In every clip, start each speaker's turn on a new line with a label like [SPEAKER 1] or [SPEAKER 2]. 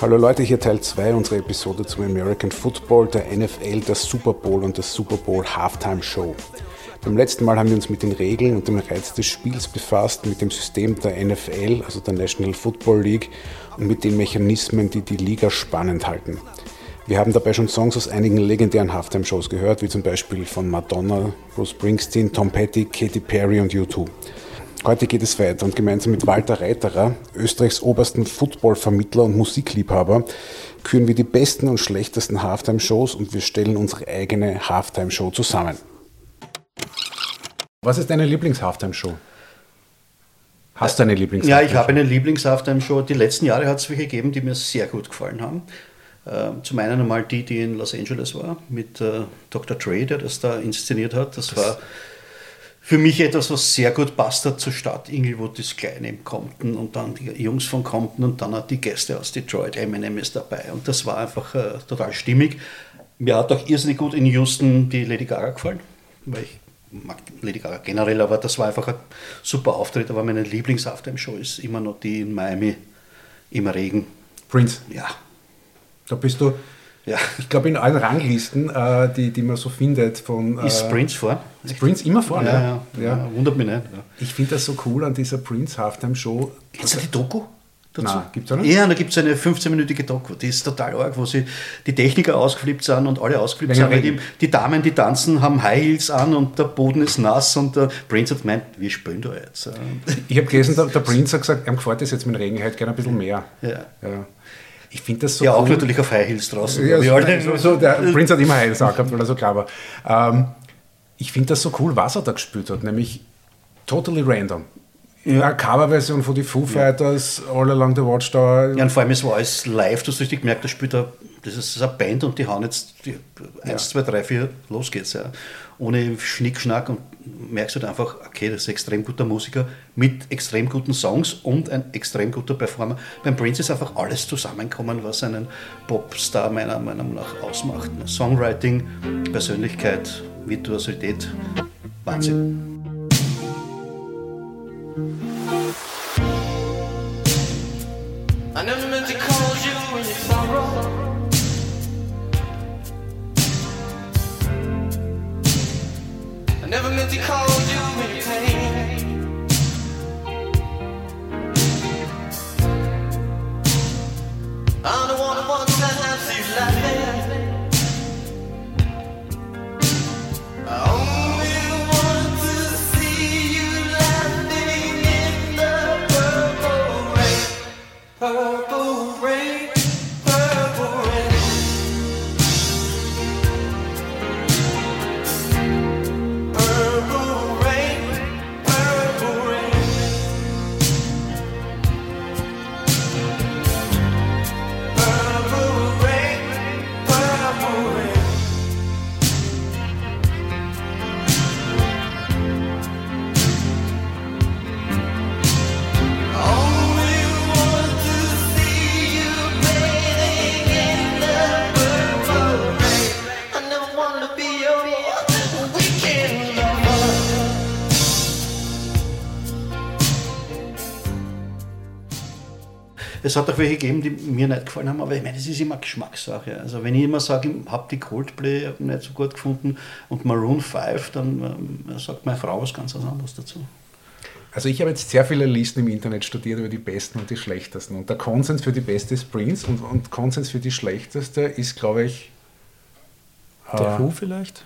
[SPEAKER 1] Hallo Leute, hier Teil 2 unserer Episode zum American Football, der NFL, der Super Bowl und der Super Bowl Halftime Show. Beim letzten Mal haben wir uns mit den Regeln und dem Reiz des Spiels befasst, mit dem System der NFL, also der National Football League, und mit den Mechanismen, die die Liga spannend halten. Wir haben dabei schon Songs aus einigen legendären Halftime-Shows gehört, wie zum Beispiel von Madonna, Bruce Springsteen, Tom Petty, Katy Perry und U2. Heute geht es weiter und gemeinsam mit Walter Reiterer, Österreichs obersten Football-Vermittler und Musikliebhaber, küren wir die besten und schlechtesten Halftime-Shows und wir stellen unsere eigene Halftime-Show zusammen. Was ist deine Lieblings-Halftime-Show? Hast du eine lieblings
[SPEAKER 2] Ja, ich habe eine Lieblings-Halftime-Show. Die letzten Jahre hat es welche gegeben, die mir sehr gut gefallen haben. Ähm, zum einen einmal die, die in Los Angeles war, mit äh, Dr. Dre, der das da inszeniert hat. Das, das war für mich etwas, was sehr gut passt hat zur Stadt Inglewood, das Kleine im Compton und dann die Jungs von Compton und dann auch die Gäste aus Detroit. Eminem ist dabei und das war einfach äh, total stimmig. Mir hat auch irrsinnig gut in Houston die Lady Gaga gefallen, weil ich mag Lady Gaga generell, aber das war einfach ein super Auftritt. Aber meine Lieblings-Halftime-Show ist immer noch die in Miami im Regen.
[SPEAKER 1] Prince?
[SPEAKER 2] Ja.
[SPEAKER 1] Da bist du, ja. ich glaube, in allen Ranglisten, äh, die, die man so findet, von.
[SPEAKER 2] Äh, ist Prince vor?
[SPEAKER 1] Ist Prince immer vor,
[SPEAKER 2] ja, ja, ja. ja. Wundert mich nicht.
[SPEAKER 1] Ich finde das so cool an dieser Prince Halftime Show.
[SPEAKER 2] Kennst du die Doku?
[SPEAKER 1] Dazu? Nein, gibt's
[SPEAKER 2] nicht? Ja, da gibt es eine 15-minütige Doku, die ist total arg, wo sie die Techniker ausgeflippt sind und alle ausgeflippt sind. Die, die, Damen, die tanzen, haben High Heels an und der Boden ist nass und der Prince hat gemeint, wir spielen da jetzt.
[SPEAKER 1] Ich habe gelesen, der, der, Prince hat gesagt, ihm gefällt das jetzt mit Regen halt gerne ein bisschen mehr.
[SPEAKER 2] Ja. ja.
[SPEAKER 1] Ich finde das so
[SPEAKER 2] Ja, cool. auch natürlich auf High Heels draußen.
[SPEAKER 1] Ja, so, so, der Prince hat immer High Heels angehabt, weil er so klar war. Ähm, ich finde das so cool, was er da gespielt hat, nämlich totally random. Ja. Eine Coverversion von den Foo Fighters, ja. All Along the Watchtower.
[SPEAKER 2] Ja, und vor allem, es war alles live, du hast richtig gemerkt, da spielt er, das ist eine Band und die hauen jetzt 1, 2, 3, 4, los geht's. Ja. Ohne Schnickschnack und merkst du halt einfach, okay, das ist ein extrem guter Musiker mit extrem guten Songs und ein extrem guter Performer. Beim Prince ist einfach alles zusammenkommen, was einen Popstar meiner Meinung nach ausmacht. Songwriting, Persönlichkeit, Virtuosität, Wahnsinn. I never meant to call you in your sorrow. Never meant to call you your pain. The one who wants Es hat auch welche gegeben, die mir nicht gefallen haben, aber ich meine, das ist immer Geschmackssache. Also wenn ich immer sage, ich habe die Coldplay nicht so gut gefunden und Maroon 5, dann ähm, sagt meine Frau was ganz anderes dazu.
[SPEAKER 1] Also ich habe jetzt sehr viele Listen im Internet studiert über die besten und die schlechtesten. Und der Konsens für die beste ist Prince und, und Konsens für die schlechteste ist, glaube ich,
[SPEAKER 3] Der
[SPEAKER 1] äh,
[SPEAKER 3] Who vielleicht?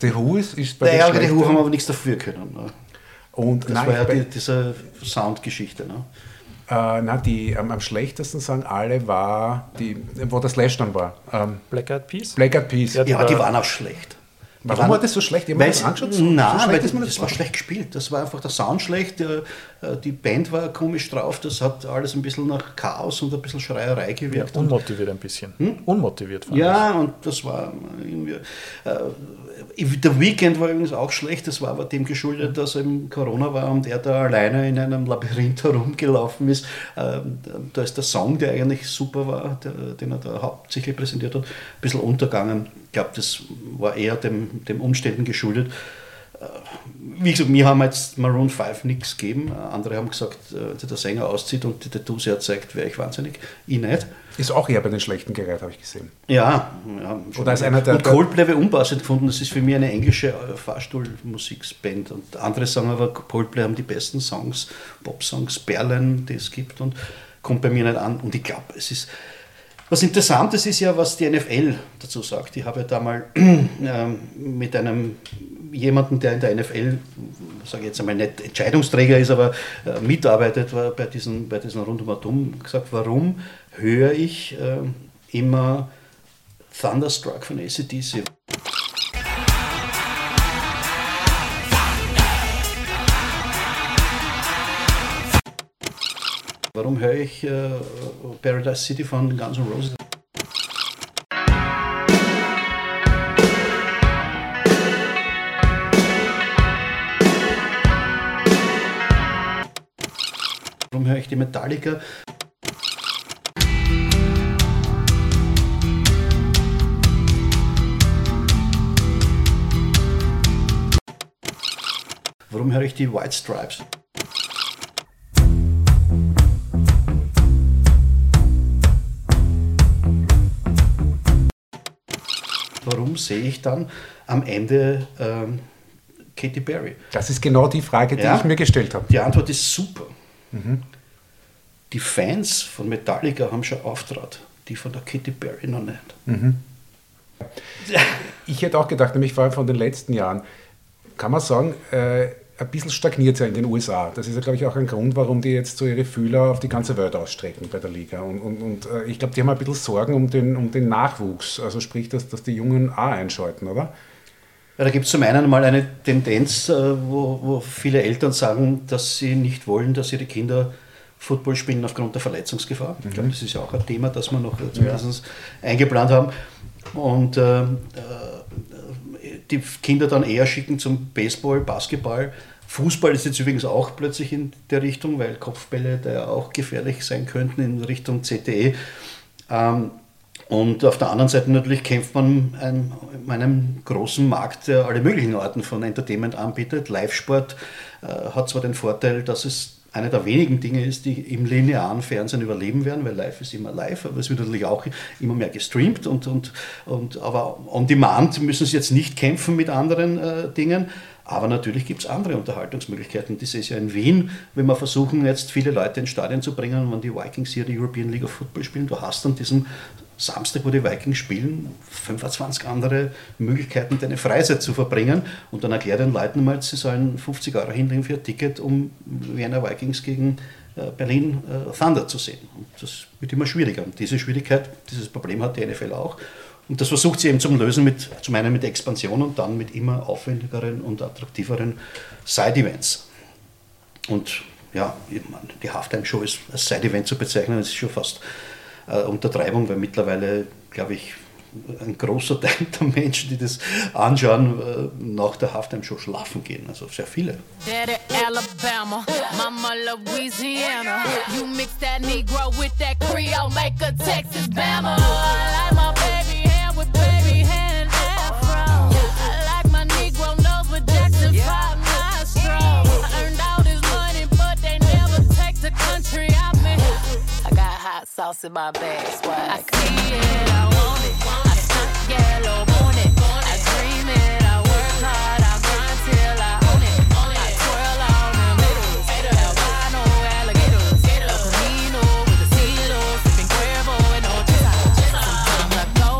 [SPEAKER 1] The Who ist, ist bei
[SPEAKER 2] Naja,
[SPEAKER 1] der
[SPEAKER 2] die Who
[SPEAKER 1] schlechten-
[SPEAKER 2] haben aber nichts dafür können. Ne?
[SPEAKER 1] Und
[SPEAKER 2] Das
[SPEAKER 1] nein,
[SPEAKER 2] war ja die, diese Soundgeschichte. Ne?
[SPEAKER 1] Äh, nein, die am, am schlechtesten sagen alle war, die, wo das Slash dann war. Ähm,
[SPEAKER 3] Black Eyed Peas?
[SPEAKER 1] Black Eyed Peas.
[SPEAKER 3] Ja,
[SPEAKER 2] Ja, aber
[SPEAKER 3] war-
[SPEAKER 2] die waren auch schlecht. Die
[SPEAKER 1] Warum
[SPEAKER 2] waren-
[SPEAKER 1] war das so schlecht? Ich habe mir
[SPEAKER 2] Weil
[SPEAKER 1] das
[SPEAKER 2] es-
[SPEAKER 1] angeschaut. So,
[SPEAKER 2] Nein,
[SPEAKER 1] so schlecht
[SPEAKER 2] das,
[SPEAKER 1] das
[SPEAKER 2] war schlecht gespielt. Das war einfach der Sound schlecht. Äh, äh, Die Band war komisch drauf. Das hat alles ein bisschen nach Chaos und ein bisschen Schreierei
[SPEAKER 3] Ja,
[SPEAKER 2] gewirkt. und
[SPEAKER 3] unmotiviert ein bisschen. Unmotiviert fand
[SPEAKER 2] ja, und das war irgendwie. Äh, der Weekend war übrigens auch schlecht. Das war aber dem geschuldet, dass eben Corona war und er da alleine in einem Labyrinth herumgelaufen ist. Ähm, da ist der Song, der eigentlich super war, der, den er da hauptsächlich präsentiert hat, ein bisschen untergegangen. Ich glaube, das war eher dem, dem Umständen geschuldet. Äh, Wie gesagt, mir haben jetzt Maroon 5 nichts gegeben. Andere haben gesagt, äh, der Sänger auszieht und die Tattoos herzeigt, wäre ich wahnsinnig. Ich nicht.
[SPEAKER 1] Ist auch eher bei den schlechten gereiht, habe ich gesehen.
[SPEAKER 2] Ja, ja.
[SPEAKER 1] Oder als einer der-
[SPEAKER 2] und Coldplay ich unpassend gefunden. Das ist für mich eine englische äh, Fahrstuhlmusikband. Und andere sagen aber, Coldplay haben die besten Songs, Pop-Songs, Perlen, die es gibt und kommt bei mir nicht an. Und ich glaube, es ist. Was Interessantes ist ja, was die NFL dazu sagt. Ich habe ja da mal ähm, mit einem jemanden, der in der NFL, sage ich jetzt einmal nicht Entscheidungsträger ist, aber äh, mitarbeitet bei diesen, bei diesen Rund um Atom, gesagt, warum höre ich äh, immer Thunderstruck von ACDC? Warum höre ich äh, Paradise City von Guns N' Roses? Warum höre ich die Metallica? Warum höre ich die White Stripes? Warum sehe ich dann am Ende ähm, Katy Perry?
[SPEAKER 1] Das ist genau die Frage, die
[SPEAKER 2] Ja.
[SPEAKER 1] ich mir gestellt habe.
[SPEAKER 2] Die Antwort ist super. Die Fans von Metallica haben schon Auftrat, die von der Katy Perry noch nicht.
[SPEAKER 1] Ich hätte auch gedacht, nämlich vor allem von den letzten Jahren, kann man sagen, äh, ein bisschen stagniert ja in den USA. Das ist ja, glaube ich, auch ein Grund, warum die jetzt so ihre Fühler auf die ganze Welt ausstrecken bei der Liga. Und, und, und äh, ich glaube, die haben ein bisschen Sorgen um den, um den Nachwuchs. Also sprich, dass, dass die Jungen auch einschalten, oder?
[SPEAKER 2] Ja, da gibt es zum einen mal eine Tendenz, äh, wo, wo viele Eltern sagen, dass sie nicht wollen, dass ihre Kinder Football spielen aufgrund der Verletzungsgefahr. Ich glaube, das ist ja auch ein Thema, das wir noch äh, zumindest eingeplant haben. Und äh, äh, die Kinder dann eher schicken zum Baseball, Basketball. Fußball ist jetzt übrigens auch plötzlich in der Richtung, weil Kopfbälle da ja auch gefährlich sein könnten in Richtung CTE. Ähm, und auf der anderen Seite natürlich kämpft man einem, einem großen Markt, der alle möglichen Arten von Entertainment anbietet. Live-Sport äh, hat zwar den Vorteil, dass es eine der wenigen Dinge ist, die im linearen Fernsehen überleben werden, weil live ist immer live, aber es wird natürlich auch immer mehr gestreamt und, und, und aber on demand müssen sie jetzt nicht kämpfen mit anderen äh, Dingen. Aber natürlich gibt es andere Unterhaltungsmöglichkeiten. Das ist ja in Wien, wenn wir versuchen, jetzt viele Leute ins Stadion zu bringen, wenn die Vikings hier die European League of Football spielen, du hast an diesem Samstag, wo die Vikings spielen, 25 andere Möglichkeiten, deine Freizeit zu verbringen. Und dann erklär den Leuten mal, sie sollen 50 Euro hinlegen für ein Ticket, um Wiener Vikings gegen äh, Berlin äh, Thunder zu sehen. Und das wird immer schwieriger. Und diese Schwierigkeit, dieses Problem hat die NFL auch. Und das versucht sie eben zum Lösen mit, zum einen mit Expansion und dann mit immer aufwendigeren und attraktiveren Side-Events. Und ja, die Halftime-Show ist als Side-Event zu bezeichnen, das ist schon fast äh, Untertreibung, weil mittlerweile, glaube ich, ein großer Teil der Menschen, die das anschauen, äh, nach der Halftime-Show schlafen gehen. Also sehr viele.
[SPEAKER 4] Daddy Alabama, Mama Louisiana. You mix that Negro with that Creole, make a Texas Bama. Got sauce in my bag. Swag. I see it, I want it. I want it. I dream it, I work hard, I grind till I own it. I twirl on alligators. El with and I go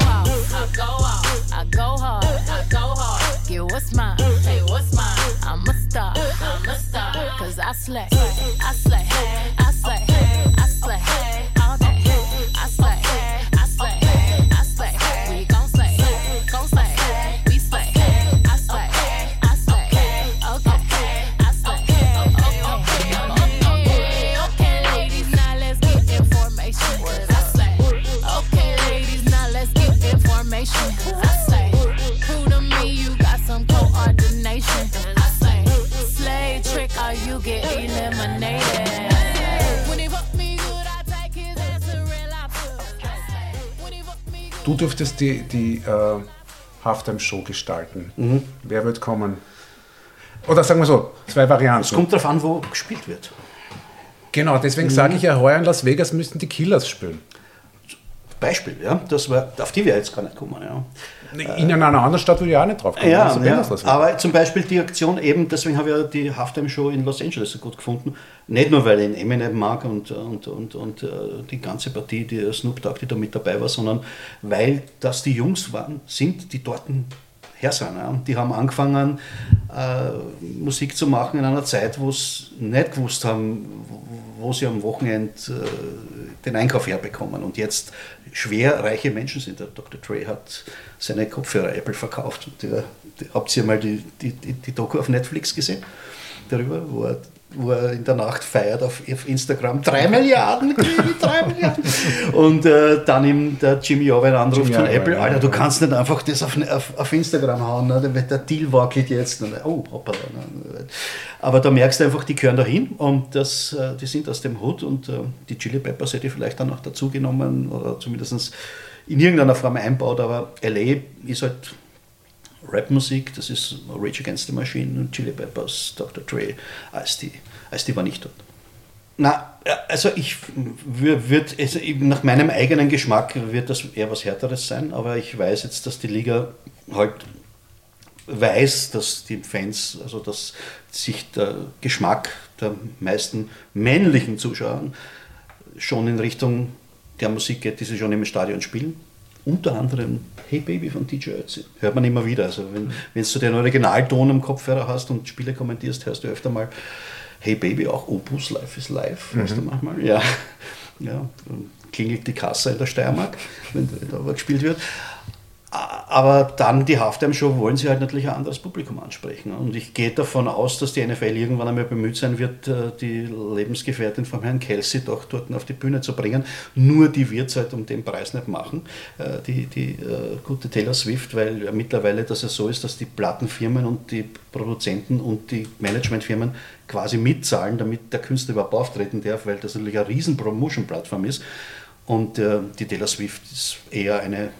[SPEAKER 4] I go I go hard, I go hard. Get what's mine, what's mine? I'm a star, I'm a slay, I slay, I slay,
[SPEAKER 1] Du dürftest die, die äh, Halftime-Show gestalten.
[SPEAKER 2] Mhm.
[SPEAKER 1] Wer wird kommen? Oder sagen wir so, zwei Varianten.
[SPEAKER 2] Es kommt darauf an, wo gespielt wird.
[SPEAKER 1] Genau, deswegen
[SPEAKER 2] Mhm.
[SPEAKER 1] sage ich ja, heuer in Las Vegas müssten die Killers spielen.
[SPEAKER 2] Beispiel, ja, das war, auf die wir jetzt gar nicht kommen. Ja.
[SPEAKER 1] In einer anderen Stadt würde ich auch nicht drauf kommen.
[SPEAKER 2] Ja,
[SPEAKER 1] Also
[SPEAKER 2] ja. aber zum Beispiel die Aktion eben, deswegen habe ich ja die Halftime-Show in Los Angeles so gut gefunden. Nicht nur, weil ich ihn Eminem mag und, und, und, und äh, die ganze Partie, die Snoop Dogg, die da mit dabei war, sondern weil das die Jungs waren, sind, die dort her sind. Ja. Und die haben angefangen, äh, Musik zu machen in einer Zeit, wo sie nicht gewusst haben, wo sie am Wochenende äh, den Einkauf herbekommen. Und jetzt schwer reiche Menschen sind. Der Dr. Dre hat seine Kopfhörer Apple verkauft. Und der, die, habt ihr mal die, die, die, Doku auf Netflix gesehen? Darüber, wo er, wo er in der Nacht feiert auf, auf Instagram. Drei Milliarden, drei Milliarden. Und äh, dann ihm der Jimmy Owen anruft
[SPEAKER 1] Jimmy
[SPEAKER 2] von Apple,
[SPEAKER 1] ja,
[SPEAKER 2] Alter, du kannst nicht einfach das auf, auf, auf Instagram hauen, ne? der, der Deal wackelt jetzt. Und, oh, hoppala. Ne? Aber da merkst du einfach, die gehören dahin und das, äh, die sind aus dem Hut und äh, die Chili Peppers hätte ich vielleicht dann noch dazugenommen oder zumindest in irgendeiner Form einbaut, aber LA ist halt Rapmusik, das ist Rage Against the Machine und Chili Peppers, Dr. Dre, als die war nicht dort. Na, also ich würde, also nach meinem eigenen Geschmack wird das eher was Härteres sein, aber ich weiß jetzt, dass die Liga halt weiß, dass die Fans, also dass sich der Geschmack der meisten männlichen Zuschauer schon in Richtung der Musik geht, die sie schon im Stadion spielen. Unter anderem Hey Baby von DJ Ötzi. Hört man immer wieder. Also wenn, wenn du den Originalton im Kopfhörer hast und Spiele kommentierst, hörst du öfter mal Hey Baby, auch Opus Life is Life, weißt du manchmal. Ja. ja, klingelt die Kasse in der Steiermark, wenn da gespielt wird. Aber dann die Halftime-Show wollen sie halt natürlich ein anderes Publikum ansprechen. Und ich gehe davon aus, dass die NFL irgendwann einmal bemüht sein wird, äh, die Lebensgefährtin von Herrn Kelsey doch dort auf die Bühne zu bringen. Nur die wird es halt um den Preis nicht machen, äh, die, die äh, gute Taylor Swift, weil mittlerweile das ja so ist, dass die Plattenfirmen und die Produzenten und die Managementfirmen quasi mitzahlen, damit der Künstler überhaupt auftreten darf, weil das natürlich eine riesen Promotion-Plattform ist. Und äh, die Taylor Swift ist eher eine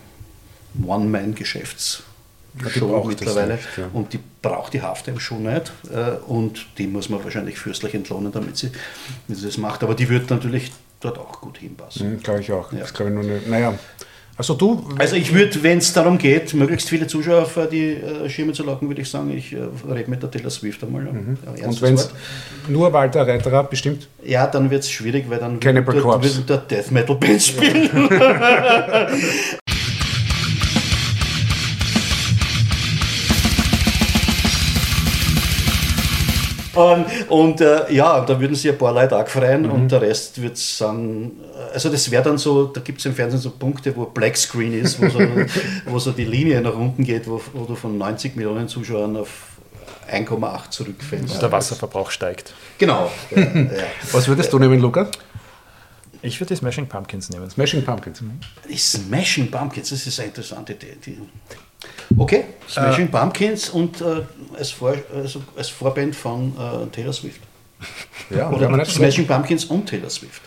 [SPEAKER 2] One-Man-Geschäfts- Show mittlerweile
[SPEAKER 1] nicht, ja.
[SPEAKER 2] und die braucht die Halftime schon nicht äh, und die muss man wahrscheinlich fürstlich entlohnen, damit sie, damit sie das macht. Aber die wird natürlich dort auch gut hinpassen.
[SPEAKER 1] Hm, glaube ich auch.
[SPEAKER 2] Ja.
[SPEAKER 1] Das glaube ich nur nicht. Naja. Also du,
[SPEAKER 2] Also ich würde, wenn es darum geht, möglichst viele Zuschauer vor die äh, Schirme zu locken, würde ich sagen, ich äh, rede mit der Taylor Swift einmal.
[SPEAKER 1] Mhm. und wenn es nur Walter Reiterer bestimmt,
[SPEAKER 2] ja, dann wird es schwierig, weil dann wird der Death Metal Band spielen. Und, und äh, ja, da würden sich ein paar Leute auch freuen und der Rest wird sagen, also das wäre dann so, da gibt es im Fernsehen so Punkte, wo Black Screen ist, wo so, wo so die Linie nach unten geht, wo, wo du von 90 Millionen Zuschauern auf 1,8 zurückfällst.
[SPEAKER 3] Der Wasserverbrauch steigt.
[SPEAKER 2] Genau. Ja, ja.
[SPEAKER 1] was würdest du nehmen, Lukas?
[SPEAKER 3] Ich würde die Smashing Pumpkins nehmen.
[SPEAKER 1] Smashing Pumpkins.
[SPEAKER 2] Die Smashing Pumpkins, das ist eine interessante Idee. Okay, Smashing Pumpkins und äh, als, Vor, also als Vorband von äh, Taylor Swift.
[SPEAKER 1] Ja,
[SPEAKER 2] Oder. Smashing Pumpkins und Taylor Swift.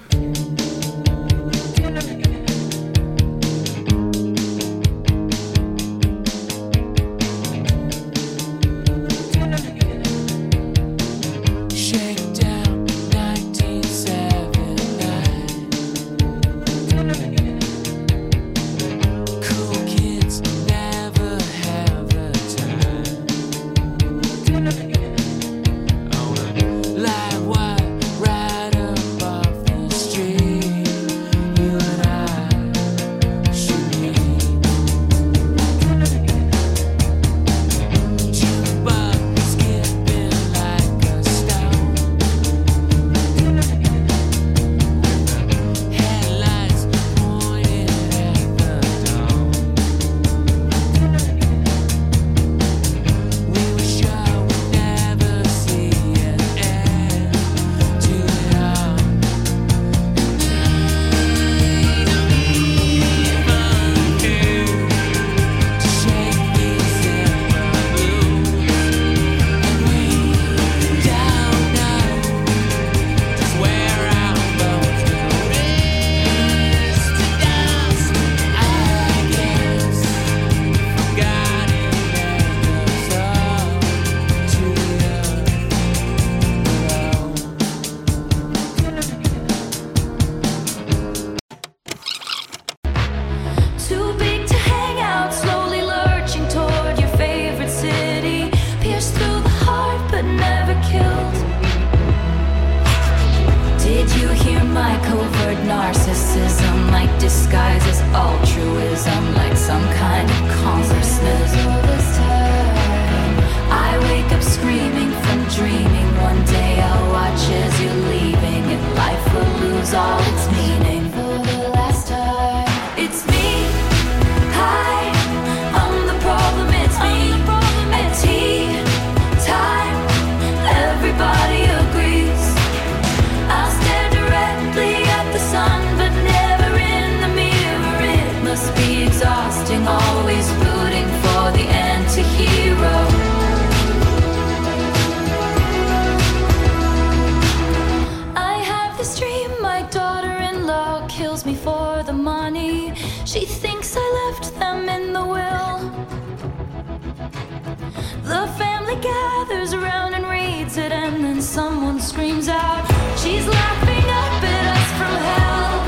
[SPEAKER 5] Gathers around and reads it, and then someone screams out, She's laughing up at us from hell.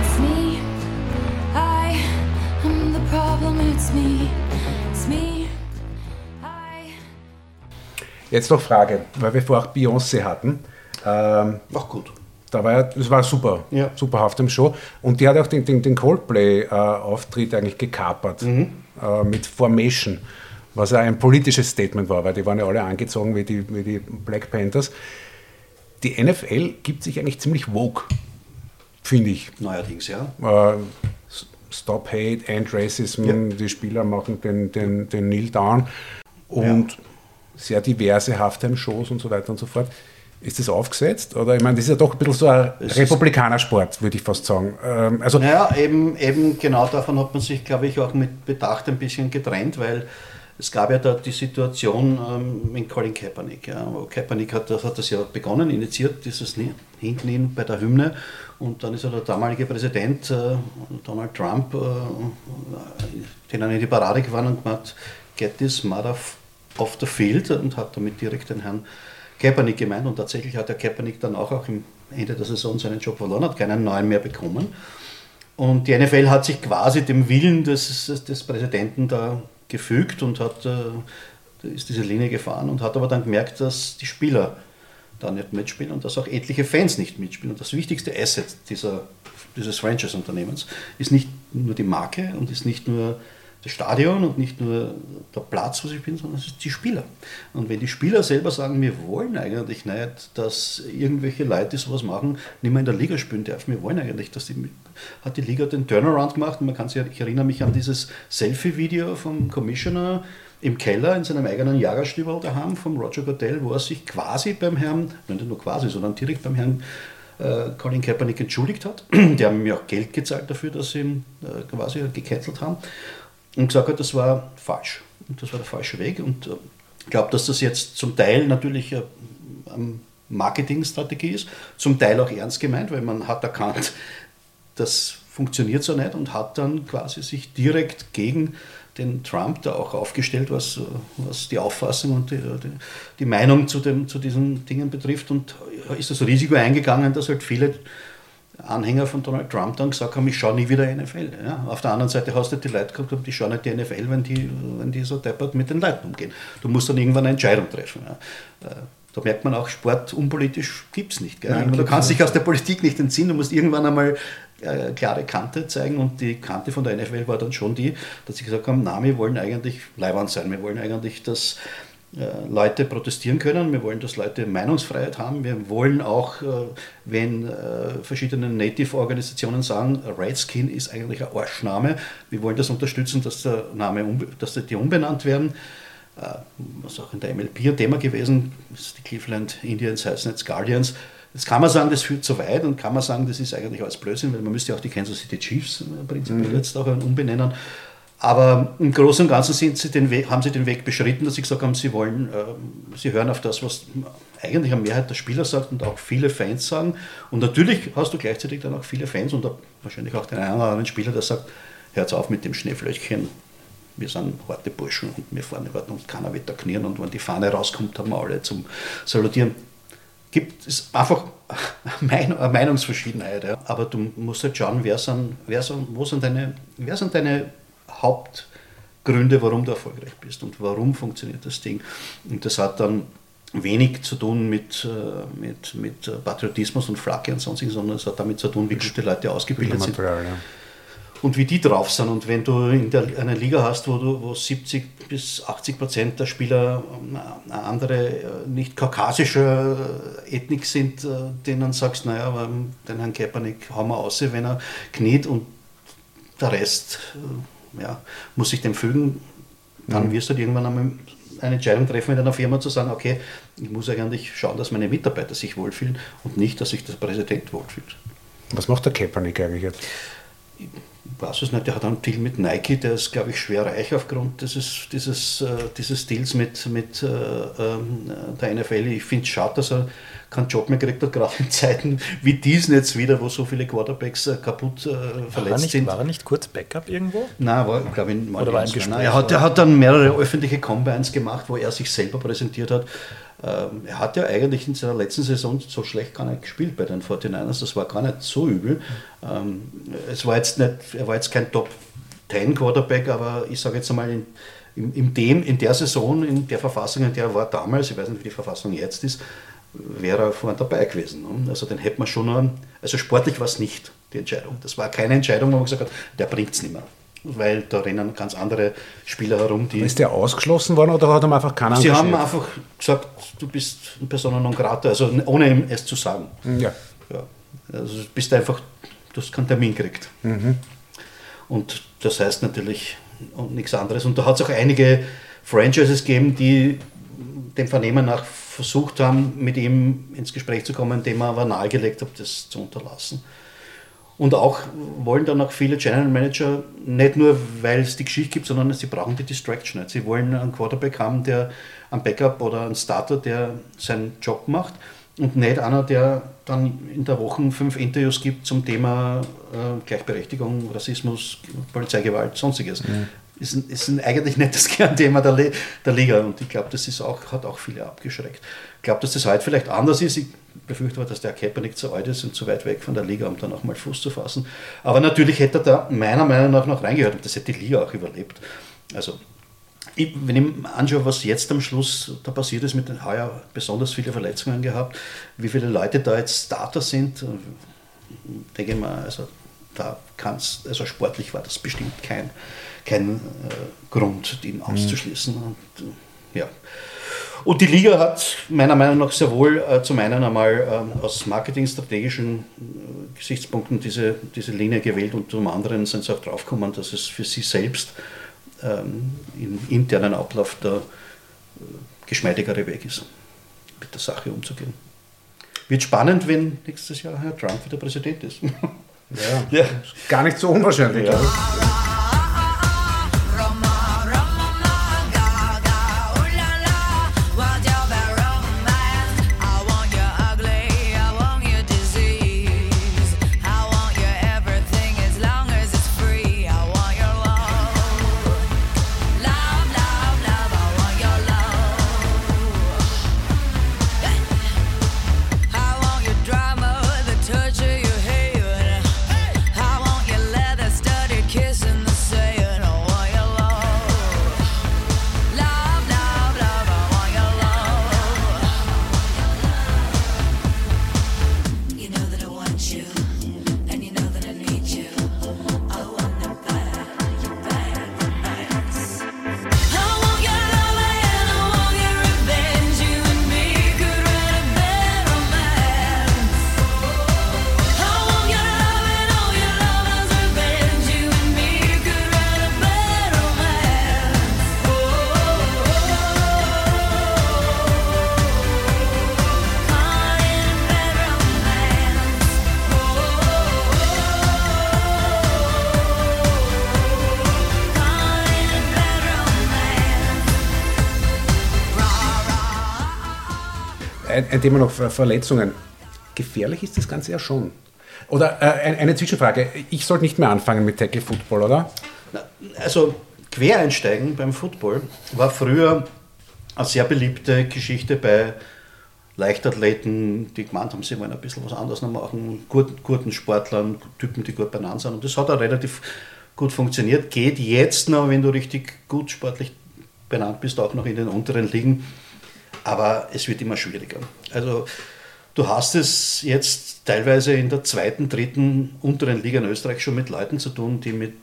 [SPEAKER 5] It's me. I am the problem. It's me. It's me. I.
[SPEAKER 1] Jetzt noch Frage, weil wir vorher auch Beyoncé hatten. Ähm,
[SPEAKER 2] Auch gut.
[SPEAKER 1] da war ja, das war super,
[SPEAKER 2] Ja.
[SPEAKER 1] super Halftime Show. Und die hat auch den, den, den Coldplay-Auftritt eigentlich gekapert
[SPEAKER 2] Mhm.
[SPEAKER 1] äh, mit Formation, was ja ein politisches Statement war, weil die waren ja alle angezogen wie die, wie die Black Panthers. Die NFL gibt sich eigentlich ziemlich woke, finde ich.
[SPEAKER 2] Neuerdings, ja.
[SPEAKER 1] Äh, Stop Hate, End Racism,
[SPEAKER 2] Ja.
[SPEAKER 1] die Spieler machen den, den, den Kneel Down und sehr diverse Halftime-Shows und so weiter und so fort. Ist das aufgesetzt? Oder ich meine, das ist ja doch ein bisschen so ein Republikanersport, würde ich fast sagen. Ähm, also
[SPEAKER 2] Naja, eben, eben genau davon hat man sich, glaube ich, auch mit Bedacht ein bisschen getrennt, weil es gab ja da die Situation ähm, mit Colin Kaepernick. Ja. Kaepernick hat, das- hat das ja begonnen, initiiert, dieses Knie- Hinknien bei der Hymne. Und dann ist ja der damalige Präsident äh, Donald Trump, äh, denen in die Parade gefahren und gemacht, get this mother off the field und hat damit direkt den Herrn Kaepernick gemeint. Und tatsächlich hat der Kaepernick dann auch, auch im Ende der Saison seinen Job verloren, hat keinen neuen mehr bekommen. Und die NFL hat sich quasi dem Willen des, des Präsidenten da gefügt und hat, äh, ist diese Linie gefahren und hat aber dann gemerkt, dass die Spieler da nicht mitspielen und dass auch etliche Fans nicht mitspielen. Und das wichtigste Asset dieser, dieses Franchise-Unternehmens ist nicht nur die Marke und ist nicht nur das Stadion und nicht nur der Platz, wo sie spielen, sondern es sind die Spieler. Und wenn die Spieler selber sagen, wir wollen eigentlich nicht, dass irgendwelche Leute, die sowas machen, nicht mehr in der Liga spielen dürfen, wir wollen eigentlich, dass die, hat die Liga den Turnaround gemacht und man kann sich, ich erinnere mich an dieses Selfie-Video vom Commissioner im Keller in seinem eigenen Jagerstübel daheim vom Roger Goodell, wo er sich quasi beim Herrn, nicht nur quasi, sondern direkt beim Herrn äh, Colin Kaepernick entschuldigt hat. Die haben ihm auch Geld gezahlt dafür, dass sie ihn äh, quasi gecancelt haben und gesagt hat, das war falsch. Und das war der falsche Weg. Und äh, ich glaube, dass das jetzt zum Teil natürlich äh, Marketingstrategie ist, zum Teil auch ernst gemeint, weil man hat erkannt, das funktioniert so nicht und hat dann quasi sich direkt gegen den Trump da auch aufgestellt, was, was die Auffassung und die, die, die Meinung zu, dem, zu diesen Dingen betrifft und ist das Risiko eingegangen, dass halt viele Anhänger von Donald Trump dann gesagt haben, ich schaue nie wieder NFL. Ja? Auf der anderen Seite hast du die Leute gehabt, die schauen nicht die NFL, wenn die, wenn die so deppert mit den Leuten umgehen. Du musst dann irgendwann eine Entscheidung treffen. Ja? Äh, Da merkt man auch, Sport unpolitisch gibt es nicht. Gell?
[SPEAKER 1] Nein,
[SPEAKER 2] du kannst dich aus der Politik nicht entziehen, du musst irgendwann einmal äh, klare Kante zeigen und die Kante von der NFL war dann schon die, dass sie gesagt haben, na, wir wollen eigentlich Leihwand sein, wir wollen eigentlich, dass äh, Leute protestieren können, wir wollen, dass Leute Meinungsfreiheit haben, wir wollen auch, äh, wenn äh, verschiedene Native-Organisationen sagen, Redskin ist eigentlich ein Arschname, wir wollen das unterstützen, dass, der Name, dass die umbenannt werden. Was auch in der MLP ein Thema gewesen ist, die Cleveland Indians heißen jetzt Guardians. Jetzt kann man sagen, das führt zu weit und kann man sagen, das ist eigentlich alles Blödsinn, weil man müsste ja auch die Kansas City Chiefs äh, prinzipiell jetzt auch umbenennen. Aber im Großen und Ganzen sie Weg, haben sie den Weg beschritten, dass sie gesagt haben, sie wollen, äh, sie hören auf das, was eigentlich eine Mehrheit der Spieler sagt und auch viele Fans sagen. Und natürlich hast du gleichzeitig dann auch viele Fans und wahrscheinlich auch den einen oder anderen Spieler, der sagt, hört auf mit dem Schneeflöckchen, wir sind harte Burschen und wir fahren nicht und keiner wird da knien und wenn die Fahne rauskommt, haben wir alle zum Salutieren. Gibt es einfach eine Mein- eine Meinungsverschiedenheit. Ja. Aber du musst halt schauen, wer sind, wer sind, wo sind deine, wer sind deine Hauptgründe, warum du erfolgreich bist und warum funktioniert das Ding. Und das hat dann wenig zu tun mit, äh, mit, mit äh, Patriotismus und Flagge und sonstiges, sondern es hat damit zu tun, wie gute Leute ausgebildet sind
[SPEAKER 1] ja.
[SPEAKER 2] Und wie die drauf sind. Und wenn du in der, einer Liga hast, wo, du, wo 70 bis 80 Prozent der Spieler ähm, eine andere, äh, nicht kaukasische äh, Ethnik sind, äh, denen sagst, naja, aber den Herrn Kaepernick hauen wir aus, wenn er kniet und der Rest ja, muss sich dem fügen, dann wirst du halt irgendwann einmal eine Entscheidung treffen in deiner Firma zu sagen, okay, ich muss eigentlich schauen, dass meine Mitarbeiter sich wohlfühlen und nicht, dass sich der Präsident wohlfühlt.
[SPEAKER 1] Was macht der Kaepernick eigentlich jetzt?
[SPEAKER 2] Weiß es nicht, der hat einen Deal mit Nike, der ist, glaube ich, schwer reich aufgrund dieses, dieses, äh, dieses Deals mit, mit äh, ähm, der NFL. Ich finde es schade, dass er keinen Job mehr kriegt hat, gerade in Zeiten wie diesen jetzt wieder, wo so viele Quarterbacks äh, kaputt äh,
[SPEAKER 3] War er,
[SPEAKER 2] verletzt
[SPEAKER 3] nicht,
[SPEAKER 2] sind.
[SPEAKER 3] war er nicht kurz Backup irgendwo?
[SPEAKER 2] Nein, war, glaube ich,
[SPEAKER 3] Oder war im Gespräch,
[SPEAKER 2] Er hat, er hat dann mehrere öffentliche Combines gemacht, wo er sich selber präsentiert hat. Ähm, er hat ja eigentlich in seiner letzten Saison so schlecht gar nicht gespielt bei den 49ers. Das war gar nicht so übel. Ähm, es war jetzt nicht, er war jetzt kein Top 10 Quarterback, aber ich sage jetzt einmal, in, in, in, dem, in der Saison, in der Verfassung, in der er war damals, ich weiß nicht, wie die Verfassung jetzt ist, wäre er vorhin dabei gewesen. ne? Also den hätte man schon also sportlich war es nicht die Entscheidung. Das war keine Entscheidung, wo man gesagt hat, der bringt es nicht mehr. Weil da rennen ganz andere Spieler herum, die.
[SPEAKER 1] Ist der ausgeschlossen worden oder hat er einfach keinen
[SPEAKER 2] Sie haben einfach gesagt, du bist eine Persona non grata, also ohne ihm es zu sagen.
[SPEAKER 1] Ja.
[SPEAKER 2] Ja. Also du bist einfach, du hast keinen Termin gekriegt. Und das heißt natürlich und nichts anderes. Und da hat es auch einige Franchises gegeben, die dem Vernehmen nach versucht haben, mit ihm ins Gespräch zu kommen, dem er aber nahegelegt hat, das zu unterlassen. Und auch wollen dann auch viele General Manager, nicht nur weil es die Geschichte gibt, sondern sie brauchen die Distraction. Sie wollen einen Quarterback haben, der einen Backup oder einen Starter, der seinen Job macht und nicht einer, der dann in der Woche fünf Interviews gibt zum Thema äh, Gleichberechtigung, Rassismus, Polizeigewalt, sonstiges. Ist, ein- ist ein eigentlich nicht das Kernthema der, Le- der Liga und ich glaube, das ist auch, hat auch viele abgeschreckt. Ich glaube, dass das heute vielleicht anders ist. Ich befürchte aber, dass der Kaepernick zu alt ist und zu weit weg von der Liga, um da nochmal Fuß zu fassen. Aber natürlich hätte er da meiner Meinung nach noch reingehört und das hätte die Liga auch überlebt. Also ich, wenn ich mir anschaue, was jetzt am Schluss da passiert ist, mit den heuer besonders viele Verletzungen gehabt, wie viele Leute da jetzt Starter sind, denke ich mal, also da kann's, also sportlich war das bestimmt kein, kein äh, Grund, ihn auszuschließen. Und, äh, ja. Und die Liga hat meiner Meinung nach sehr wohl äh, zum einen einmal ähm, aus marketingstrategischen äh, Gesichtspunkten diese, diese Linie gewählt und zum anderen sind sie auch draufgekommen, dass es für sie selbst ähm, im internen Ablauf der äh, geschmeidigere Weg ist, mit der Sache umzugehen. Wird spannend, wenn nächstes Jahr Herr Trump wieder Präsident ist.
[SPEAKER 1] Ja.
[SPEAKER 2] ja.
[SPEAKER 1] Gar nicht so unwahrscheinlich, glaube Ein, Thema noch, Ver- Verletzungen. Gefährlich ist das Ganze ja schon. Oder äh, ein- eine Zwischenfrage. Ich sollte nicht mehr anfangen mit Tackle Football, oder?
[SPEAKER 2] Also Quereinsteigen beim Football war früher eine sehr beliebte Geschichte bei Leichtathleten, die gemeint haben, sie wollen ein bisschen was anderes noch machen, guten, guten Sportlern, Typen, die gut beieinander sind. Und das hat auch relativ gut funktioniert. Geht jetzt noch, wenn du richtig gut sportlich benannt bist, auch noch in den unteren Ligen. Aber es wird immer schwieriger. Also du hast es jetzt teilweise in der zweiten, dritten, unteren Liga in Österreich schon mit Leuten zu tun, die mit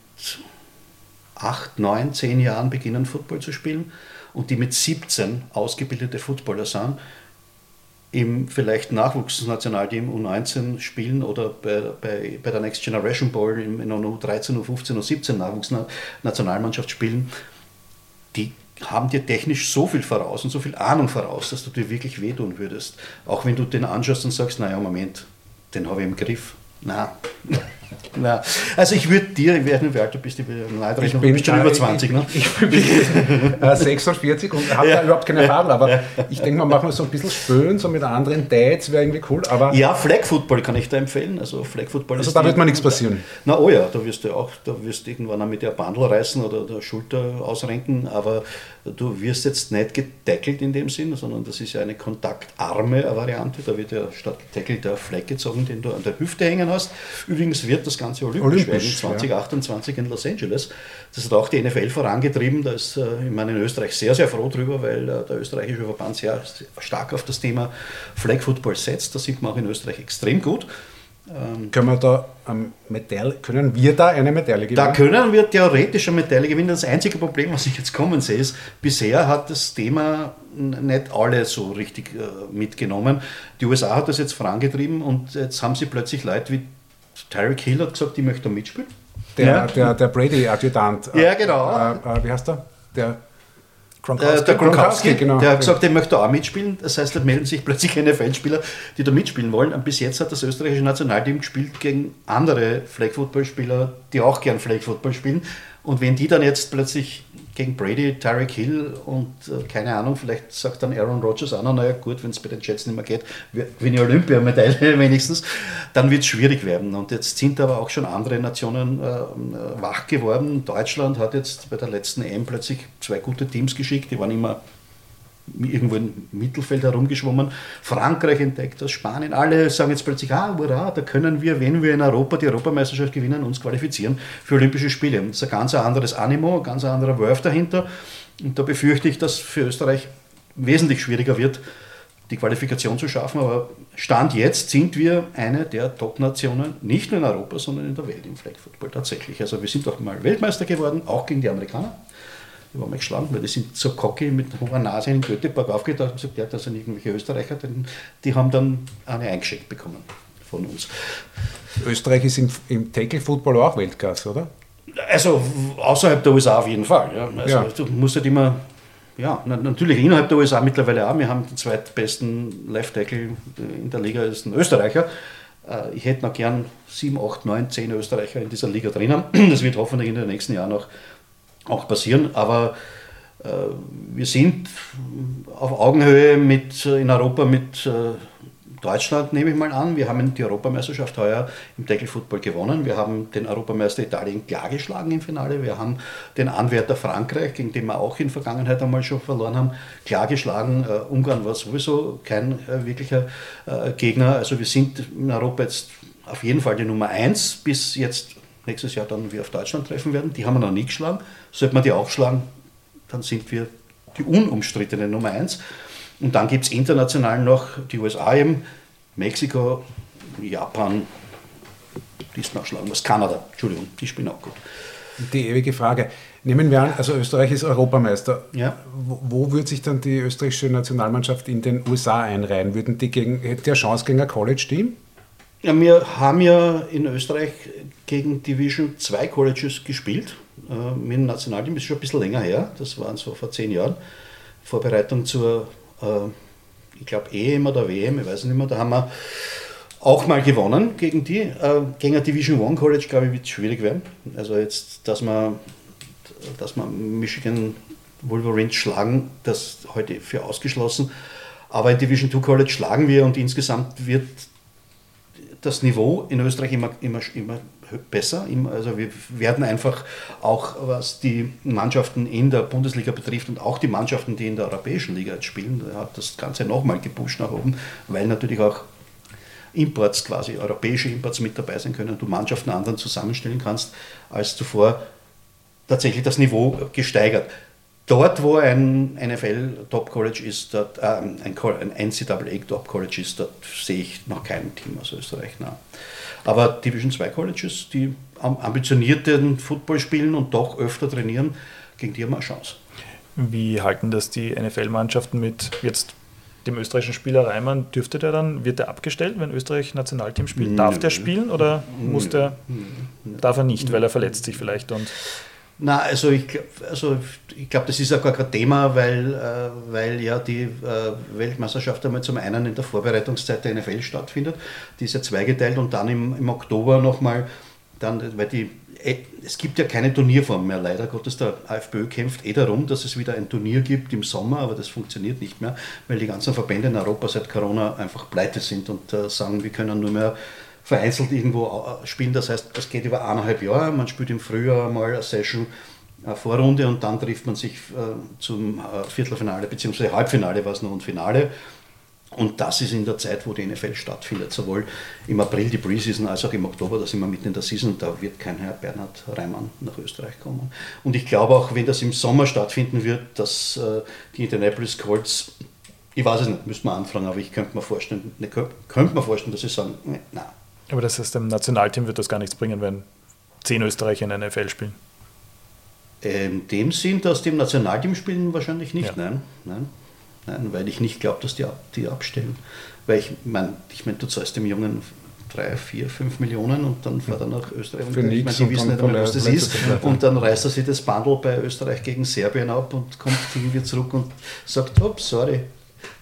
[SPEAKER 2] acht, neun, zehn Jahren beginnen Football zu spielen und die mit 17 ausgebildete Footballer sind, im vielleicht Nachwuchsnationalteam U19 spielen oder bei, bei, bei der Next Generation Bowl in, in einer U13, U15, U17 Nachwuchsnationalmannschaft spielen, die haben dir technisch so viel voraus und so viel Ahnung voraus, dass du dir wirklich wehtun würdest. Auch wenn du den anschaust und sagst, naja, Moment, den habe ich im Griff. Na, na. Also ich würde dir, ich nicht, wie alt du bist, ich bin, nein,
[SPEAKER 1] Ich bin
[SPEAKER 2] schon über 20, ne?
[SPEAKER 1] Ich, ich bin äh, 46 und habe
[SPEAKER 2] Ja.
[SPEAKER 1] da überhaupt keine Erfahrung, aber ich denke mal, machen wir so ein bisschen Spölen, so mit anderen Dates, wäre irgendwie cool, aber
[SPEAKER 2] Ja, Flag Football kann ich da empfehlen. Also Flag Football
[SPEAKER 1] also
[SPEAKER 2] ist
[SPEAKER 1] da wird mir nichts passieren.
[SPEAKER 2] Na oh ja, da wirst du auch, da wirst du irgendwann auch mit der Bandel reißen oder der Schulter ausrenken, aber du wirst jetzt nicht getackelt in dem Sinn, sondern das ist ja eine kontaktarme Variante. Da wird ja statt getackelt der Flag gezogen, den du an der Hüfte hängen hast. Übrigens wird das Ganze olympisch,
[SPEAKER 1] Olympisch,
[SPEAKER 2] werden,
[SPEAKER 1] ja.
[SPEAKER 2] 2028 in Los Angeles. Das hat auch die NFL vorangetrieben. Da ist, äh, ich meine, in Österreich sehr, sehr froh drüber, weil äh, der österreichische Verband sehr stark auf das Thema Flag Football setzt. Da sieht man auch in Österreich extrem gut.
[SPEAKER 1] Können wir da ähm, Medaille, können wir da eine Medaille gewinnen?
[SPEAKER 2] Da können wir theoretisch eine Medaille gewinnen. Das einzige Problem, was ich jetzt kommen sehe, ist, bisher hat das Thema nicht alle so richtig äh, mitgenommen. Die USA hat das jetzt vorangetrieben und jetzt haben sie plötzlich Leute wie Tyreek Hill hat gesagt, die möchte da mitspielen.
[SPEAKER 1] der,
[SPEAKER 2] Ja.
[SPEAKER 1] der, der Brady-Adjutant.
[SPEAKER 2] Ja, genau.
[SPEAKER 1] Äh, äh, wie heißt der? Der
[SPEAKER 2] Äh, der Gronkowski,
[SPEAKER 1] genau.
[SPEAKER 2] der hat gesagt, er möchte auch mitspielen. Das heißt, da melden sich plötzlich NFL-Spieler, die da mitspielen wollen. Und bis jetzt hat das österreichische Nationalteam gespielt gegen andere Flag-Football-Spieler, die auch gern Flag-Football spielen. Und wenn die dann jetzt plötzlich gegen Brady, Tyreek Hill und äh, keine Ahnung, vielleicht sagt dann Aaron Rodgers auch noch, naja gut, wenn es bei den Jets nicht mehr geht, wenn die Olympiamedaille wenigstens, dann wird es schwierig werden. Und jetzt sind aber auch schon andere Nationen äh, äh, wach geworden. Deutschland hat jetzt bei der letzten EM plötzlich zwei gute Teams geschickt, die waren immer irgendwo im Mittelfeld herumgeschwommen. Frankreich entdeckt das, Spanien, alle sagen jetzt plötzlich, ah, hurra, da können wir, wenn wir in Europa die Europameisterschaft gewinnen, uns qualifizieren für Olympische Spiele. Und das ist ein ganz anderes Animo, ein ganz anderer Wurf dahinter. Und da befürchte ich, dass für Österreich wesentlich schwieriger wird, die Qualifikation zu schaffen. Aber Stand jetzt sind wir eine der Top-Nationen, nicht nur in Europa, sondern in der Welt im Flag Football tatsächlich. Also wir sind auch mal Weltmeister geworden, auch gegen die Amerikaner. Die waren mal geschlagen, weil die sind so cocky mit hoher Nase in Göteborg aufgetaucht und gesagt, ja, das sind irgendwelche Österreicher, denn die haben dann eine eingeschickt bekommen von uns.
[SPEAKER 1] Österreich ist im, im Tackle-Football auch Weltklasse, oder?
[SPEAKER 2] Also außerhalb der USA auf jeden Fall. Ja. Also
[SPEAKER 1] Ja.
[SPEAKER 2] du musst halt immer, ja, na- natürlich innerhalb der USA mittlerweile auch. Wir haben den zweitbesten Left Tackle in der Liga, ist ein Österreicher. Äh, Ich hätte noch gern 7, 8, 9, 10 Österreicher in dieser Liga drinnen. Das wird hoffentlich in den nächsten Jahren auch, auch passieren. Aber äh, wir sind auf Augenhöhe mit, äh, in Europa mit äh, Deutschland, nehme ich mal an. Wir haben die Europameisterschaft heuer im Tackle Football gewonnen. Wir haben den Europameister Italien klar geschlagen im Finale. Wir haben den Anwärter Frankreich, gegen den wir auch in Vergangenheit einmal schon verloren haben, klar geschlagen. Äh, Ungarn war sowieso kein äh, wirklicher äh, Gegner. Also wir sind in Europa jetzt auf jeden Fall die Nummer eins bis jetzt nächstes Jahr dann wir auf Deutschland treffen werden. Die haben wir noch nie geschlagen. Sollte man die auch schlagen, dann sind wir die unumstrittene Nummer eins. Und dann gibt es international noch die USA eben, Mexiko, Japan, die ist noch schlagen was, Kanada, Entschuldigung, die spielen auch gut.
[SPEAKER 1] Die ewige Frage. Nehmen wir an, also Österreich ist Europameister.
[SPEAKER 2] Ja.
[SPEAKER 1] Wo, wo würde sich dann die österreichische Nationalmannschaft in den USA einreihen? Würden die gegen, hätte der Chance gegen ein College-Team?
[SPEAKER 2] Ja, wir haben ja in Österreich gegen Division 2 Colleges gespielt. Äh, mit dem Nationalteam das ist schon ein bisschen länger her. Das waren so vor zehn Jahren. Vorbereitung zur, äh, ich glaube, EM oder WM, ich weiß nicht mehr. Da haben wir auch mal gewonnen gegen die. Äh, gegen ein Division 1 College, glaube ich, wird es schwierig werden. Also jetzt, dass man, dass man Michigan Wolverines schlagen, das heute für ausgeschlossen. Aber in Division 2 College schlagen wir und insgesamt wird das Niveau in Österreich immer, immer, immer besser. Also wir werden einfach auch, was die Mannschaften in der Bundesliga betrifft und auch die Mannschaften, die in der Europäischen Liga jetzt spielen, hat das Ganze nochmal gepusht nach oben, weil natürlich auch Imports quasi, europäische Imports mit dabei sein können, du Mannschaften anderen zusammenstellen kannst, als zuvor tatsächlich das Niveau gesteigert. Dort, wo ein NFL-Top-College ist, dort, äh, ein, ein NCAA-Top-College ist, dort sehe ich noch kein Team aus Österreich. Nein. Aber Division 2 Colleges, die am- ambitionierten Football spielen und doch öfter trainieren, gegen die haben wir eine Chance.
[SPEAKER 3] Wie halten das die NFL-Mannschaften mit jetzt dem österreichischen Spieler Reimann? Dürfte der dann, wird er abgestellt, wenn Österreich Nationalteam spielt? Darf der spielen oder muss der, darf er nicht, weil er verletzt sich vielleicht und
[SPEAKER 2] Na, also ich, also ich glaube, das ist ja gar kein Thema, weil, äh, weil ja die äh, Weltmeisterschaft einmal zum einen in der Vorbereitungszeit der NFL stattfindet. Die ist ja zweigeteilt und dann im, im Oktober nochmal, dann, weil die, eh, es gibt ja keine Turnierform mehr, leider Gottes. Der AFBÖ kämpft eh darum, dass es wieder ein Turnier gibt im Sommer, aber das funktioniert nicht mehr, weil die ganzen Verbände in Europa seit Corona einfach pleite sind und äh, sagen, wir können nur mehr vereinzelt irgendwo äh, spielen. Das heißt, es geht über eineinhalb Jahre. Man spielt im Frühjahr mal eine Session, eine Vorrunde und dann trifft man sich äh, zum äh, Viertelfinale bzw. Halbfinale war es noch und Finale. Und das ist in der Zeit, wo die NFL stattfindet, sowohl im April die Preseason als auch im Oktober, da sind wir mitten in der Season, da wird kein Herr Bernhard Reimann nach Österreich kommen. Und ich glaube auch, wenn das im Sommer stattfinden wird, dass die Indianapolis Colts, ich weiß es nicht, müsste man anfragen, aber ich könnte mir vorstellen, ne, könnte mir vorstellen, dass sie sagen, ne, nein,
[SPEAKER 3] aber das heißt, dem Nationalteam wird das gar nichts bringen, wenn zehn Österreicher in der NFL spielen.
[SPEAKER 2] In dem Sinn, dass die im Nationalteam spielen, wahrscheinlich nicht.
[SPEAKER 3] Ja.
[SPEAKER 2] Nein, nein, nein, weil ich nicht glaube, dass die, ab, die abstellen. Weil ich meine, ich mein, du zahlst dem Jungen drei, vier, fünf Millionen und dann fährt er nach Österreich.
[SPEAKER 1] Für
[SPEAKER 2] und ich
[SPEAKER 1] nix
[SPEAKER 2] mein, die wissen nicht einmal, was das ist. Und dann reißt er sich das Bundle bei Österreich gegen Serbien ab und kommt irgendwie zurück und sagt, ups, sorry.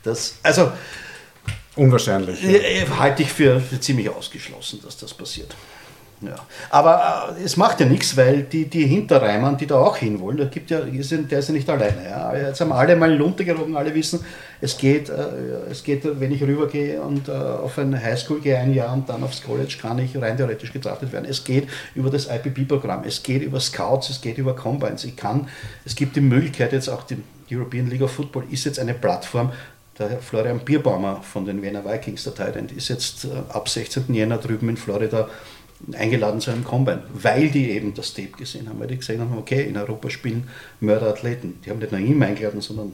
[SPEAKER 2] Das, also
[SPEAKER 1] Unwahrscheinlich. Ja.
[SPEAKER 2] halte ich für, für ziemlich ausgeschlossen, dass das passiert. Ja. Aber äh, es macht ja nichts, weil die, die Hinterreimern, die da auch hinwollen, da gibt ja, der ist ja nicht alleine. Ja. Jetzt haben alle mal runtergerogen, alle wissen, es geht, äh, es geht, wenn ich rübergehe und äh, auf eine Highschool gehe ein Jahr und dann aufs College, kann ich rein theoretisch gedraftet werden. Es geht über das IPP-Programm, es geht über Scouts, es geht über Combines. Ich kann, es gibt die Möglichkeit jetzt auch, die European League of Football ist jetzt eine Plattform, der Florian Bierbaumer von den Wiener Vikings, der Thailand, ist jetzt äh, ab 16. Jänner drüben in Florida eingeladen zu einem Combine, weil die eben das Tape gesehen haben, weil die gesehen haben, okay, in Europa spielen Mörderathleten. Die haben nicht nur ihn eingeladen, sondern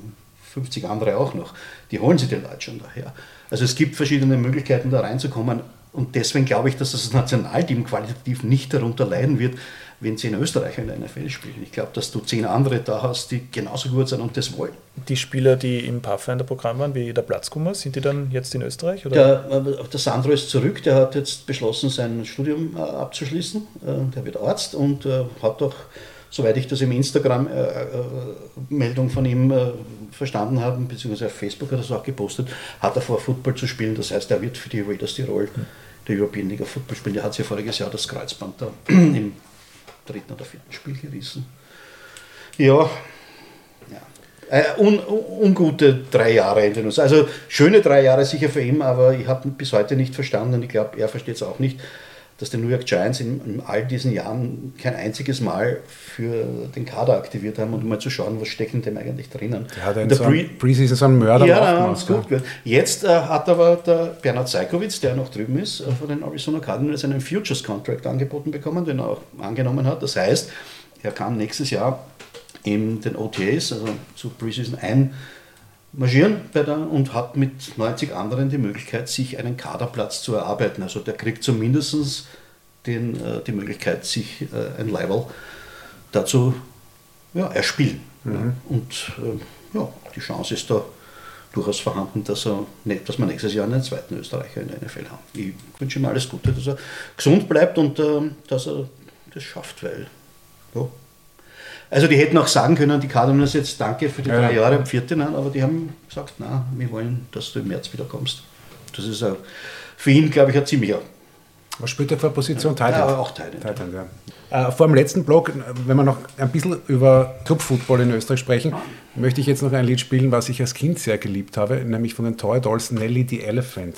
[SPEAKER 2] 50 andere auch noch. Die holen sich die Leute schon daher. Also es gibt verschiedene Möglichkeiten, da reinzukommen. Und deswegen glaube ich, dass das Nationalteam qualitativ nicht darunter leiden wird, wenn zehn Österreicher in der NFL spielen. Ich glaube, dass du zehn andere da hast, die genauso gut sind und das wollen.
[SPEAKER 3] Die Spieler, die im Pathfinder-Programm waren, wie der Platzkummer, sind die dann jetzt in Österreich? Oder?
[SPEAKER 2] Der, äh, der Sandro ist zurück, der hat jetzt beschlossen, sein Studium äh, abzuschließen. Äh, Der wird Arzt und hat auch, soweit ich das im Instagram-Meldung von ihm äh, verstanden habe, beziehungsweise auf Facebook hat er es auch gepostet, hat er vor, Football zu spielen. Das heißt, er wird für die Raiders Tirol der European League of Football spielen. Der hat sich ja voriges Jahr das Kreuzband da im dritten oder vierten Spiel gerissen. Ja, ja. Äh, un, un, ungute drei Jahre in den USA. Also schöne drei Jahre sicher für ihn, aber ich habe bis heute nicht verstanden und ich glaube, er versteht es auch nicht, dass die New York Giants in, in all diesen Jahren kein einziges Mal für den Kader aktiviert haben und um mal zu schauen, was steckt in dem eigentlich drinnen.
[SPEAKER 1] Der hat
[SPEAKER 2] In der
[SPEAKER 1] so
[SPEAKER 2] Pre-
[SPEAKER 1] Preseason so einen Mörder
[SPEAKER 2] ja,
[SPEAKER 1] gemacht,
[SPEAKER 2] gut gehört. Jetzt äh, hat aber der Bernhard Seikowitz, der noch drüben ist, äh, von den Arizona Cardinals einen Futures Contract angeboten bekommen, den er auch angenommen hat. Das heißt, er kann nächstes Jahr in den OTAs, also zu Preseason einmarschieren bei der, und hat mit 90 anderen die Möglichkeit, sich einen Kaderplatz zu erarbeiten. Also der kriegt zumindest den, äh, die Möglichkeit, sich äh, ein Level dazu ja, erspielen. Ja. Und äh, ja, die Chance ist da durchaus vorhanden, dass, er, nicht, dass wir nächstes Jahr einen zweiten Österreicher in der NFL haben. Ich wünsche ihm alles Gute, dass er gesund bleibt und ähm, dass er das schafft, weil ja. Also die hätten auch sagen können, die Cardinals jetzt danke für die
[SPEAKER 1] Ja.
[SPEAKER 2] drei Jahre am vierten, nein, aber die haben gesagt, na, wir wollen, dass du im März wieder kommst. Das ist auch für ihn, glaube ich, ein ziemlicher.
[SPEAKER 1] Was spielt er für eine Position?
[SPEAKER 2] Ja, auch Tight End.
[SPEAKER 1] Tight End, ja. Äh, vor dem letzten Blog, wenn wir noch ein bisschen über Clubfootball in Österreich sprechen, möchte ich jetzt noch ein Lied spielen, was ich als Kind sehr geliebt habe, nämlich von den Toy Dolls, Nelly the Elephant.